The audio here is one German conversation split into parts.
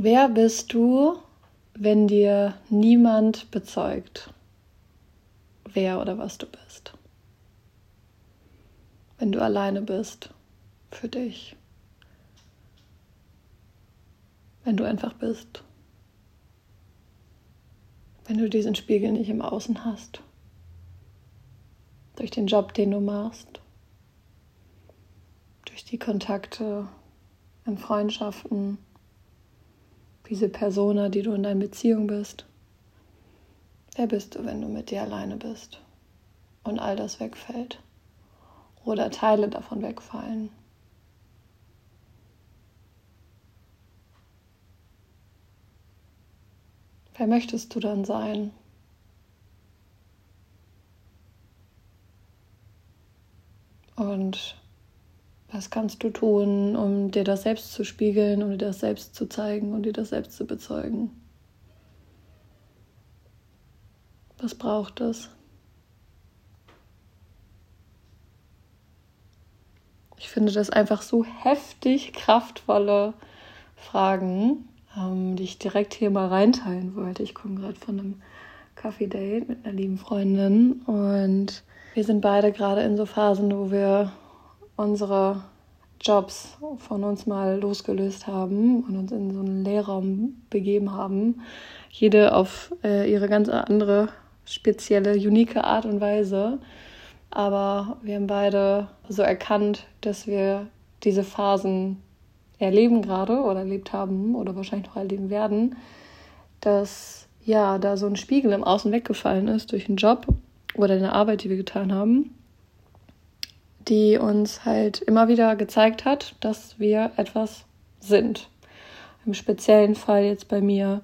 Wer bist du, wenn dir niemand bezeugt, wer oder was du bist? Wenn du alleine bist für dich. Wenn du einfach bist. Wenn du diesen Spiegel nicht im Außen hast. Durch den Job, den du machst. Durch die Kontakte in Freundschaften diese Persona, die du in deiner Beziehung bist. Wer bist du, wenn du mit dir alleine bist und all das wegfällt oder Teile davon wegfallen? Wer möchtest du dann sein? Und was kannst du tun, um dir das selbst zu spiegeln, um dir das selbst zu zeigen und dir das selbst zu bezeugen? Was braucht es? Ich finde das einfach so heftig kraftvolle Fragen, ähm, die ich direkt hier mal reinteilen wollte. Ich komme gerade von einem Kaffee-Date mit einer lieben Freundin und wir sind beide gerade in so Phasen, wo wir unsere Jobs von uns mal losgelöst haben und uns in so einen Lehrraum begeben haben. Jede auf äh, ihre ganz andere, spezielle, unique Art und Weise. Aber wir haben beide so erkannt, dass wir diese Phasen erleben gerade oder erlebt haben oder wahrscheinlich noch erleben werden, dass ja da so ein Spiegel im Außen weggefallen ist durch einen Job oder eine Arbeit, die wir getan haben die uns halt immer wieder gezeigt hat, dass wir etwas sind. Im speziellen Fall jetzt bei mir,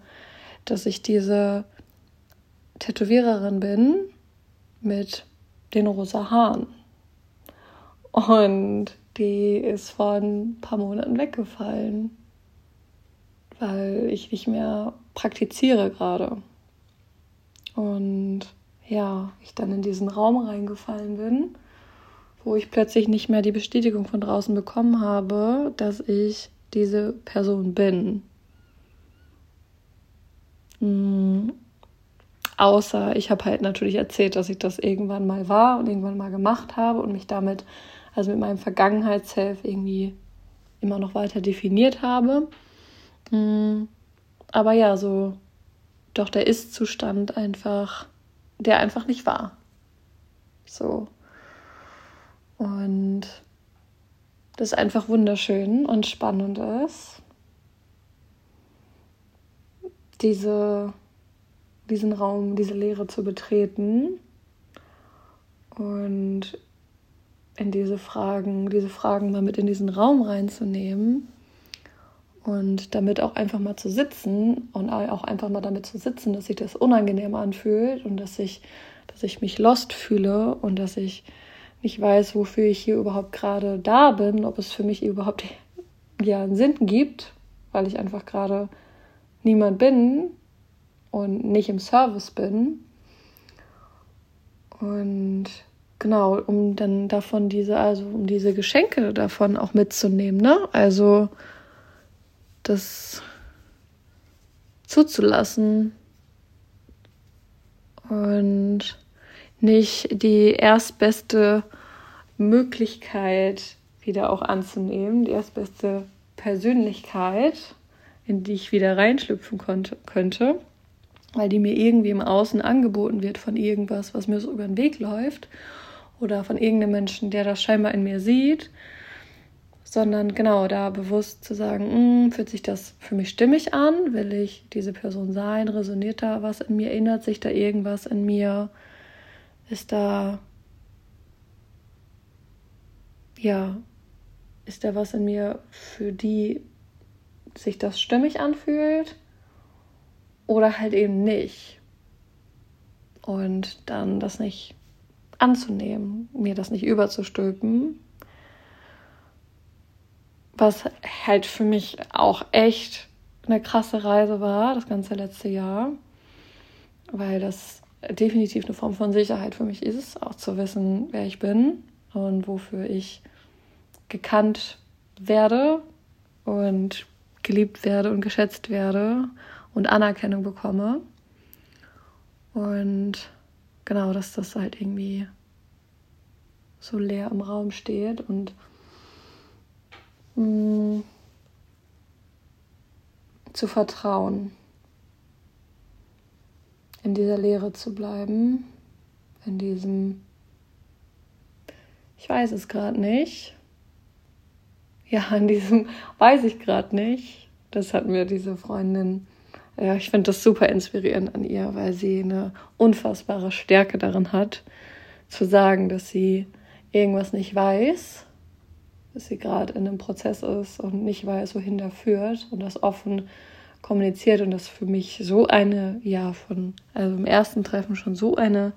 dass ich diese Tätowiererin bin mit den rosa Haaren. Und die ist vor ein paar Monaten weggefallen, weil ich nicht mehr praktiziere gerade. Und ja, ich dann in diesen Raum reingefallen bin wo ich plötzlich nicht mehr die Bestätigung von draußen bekommen habe, dass ich diese Person bin. Mhm. Außer ich habe halt natürlich erzählt, dass ich das irgendwann mal war und irgendwann mal gemacht habe und mich damit, also mit meinem Vergangenheitsself irgendwie immer noch weiter definiert habe. Mhm. Aber ja, so doch der Ist-Zustand einfach, der einfach nicht war. So. Und das einfach wunderschön und spannend ist, diese, diesen Raum, diese Leere zu betreten und in diese Fragen, diese Fragen mal mit in diesen Raum reinzunehmen und damit auch einfach mal zu sitzen und auch einfach mal damit zu sitzen, dass sich das unangenehm anfühlt und dass ich, dass ich mich lost fühle und dass ich nicht weiß, wofür ich hier überhaupt gerade da bin, ob es für mich überhaupt ja einen Sinn gibt, weil ich einfach gerade niemand bin und nicht im Service bin. Und genau, um dann davon diese, also um diese Geschenke davon auch mitzunehmen, ne? Also das zuzulassen und nicht die erstbeste Möglichkeit wieder auch anzunehmen, die erstbeste Persönlichkeit, in die ich wieder reinschlüpfen konnte, könnte, weil die mir irgendwie im Außen angeboten wird von irgendwas, was mir so über den Weg läuft oder von irgendeinem Menschen, der das scheinbar in mir sieht, sondern genau da bewusst zu sagen, hm, fühlt sich das für mich stimmig an, will ich diese Person sein, resoniert da was in mir, erinnert sich da irgendwas in mir, ist da ja, ist da was in mir, für die sich das stimmig anfühlt oder halt eben nicht. Und dann das nicht anzunehmen, mir das nicht überzustülpen. Was halt für mich auch echt eine krasse Reise war, das ganze letzte Jahr, weil das definitiv eine Form von Sicherheit für mich ist, auch zu wissen, wer ich bin und wofür ich gekannt werde und geliebt werde und geschätzt werde und Anerkennung bekomme. Und genau, dass das halt irgendwie so leer im Raum steht und mh, mm, zu vertrauen, in dieser Leere zu bleiben, in diesem, ich weiß es gerade nicht, ja, in diesem weiß ich gerade nicht. Das hat mir diese Freundin ja, ich finde das super inspirierend an ihr, weil sie eine unfassbare Stärke darin hat, zu sagen, dass sie irgendwas nicht weiß, dass sie gerade in einem Prozess ist und nicht weiß, wohin der führt und das offen kommuniziert und das für mich so eine, ja, von, also im ersten Treffen schon so eine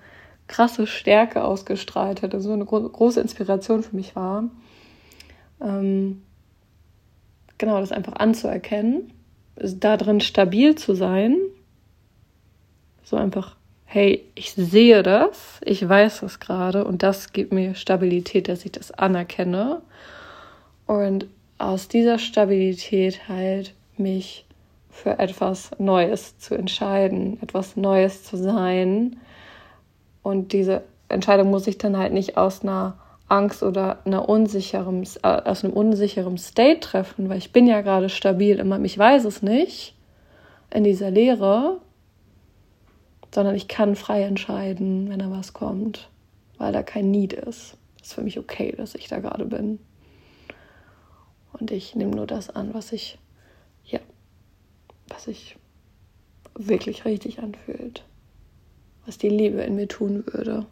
krasse Stärke ausgestrahlt hat, also so eine gro große Inspiration für mich war. Ähm, genau, das einfach anzuerkennen da drin stabil zu sein. So einfach, hey, ich sehe das, ich weiß das gerade und das gibt mir Stabilität, dass ich das anerkenne. Und aus dieser Stabilität halt mich für etwas Neues zu entscheiden, etwas Neues zu sein. Und diese Entscheidung muss ich dann halt nicht aus einer Angst oder einer unsicheren, äh, aus einem unsicheren State treffen, weil ich bin ja gerade stabil immer, ich weiß es nicht in dieser Lehre, sondern ich kann frei entscheiden, wenn da was kommt, weil da kein Need ist. Es ist für mich okay, dass ich da gerade bin. Und ich nehme nur das an, was ich, sich wirklich richtig anfühlt. Was die Liebe in mir tun würde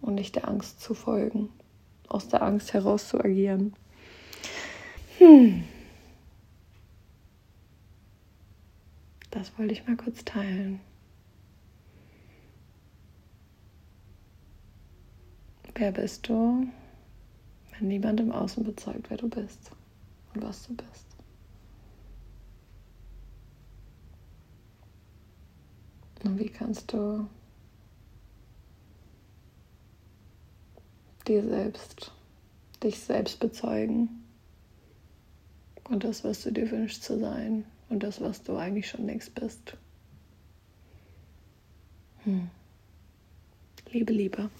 und nicht der Angst zu folgen aus der Angst heraus zu agieren. Hm. Das wollte ich mal kurz teilen. Wer bist du, wenn niemand im Außen bezeugt, wer du bist und was du bist? Und wie kannst du dir selbst, dich selbst bezeugen und das, was du dir wünschst zu sein und das, was du eigentlich schon längst bist. Hm. Liebe, Liebe.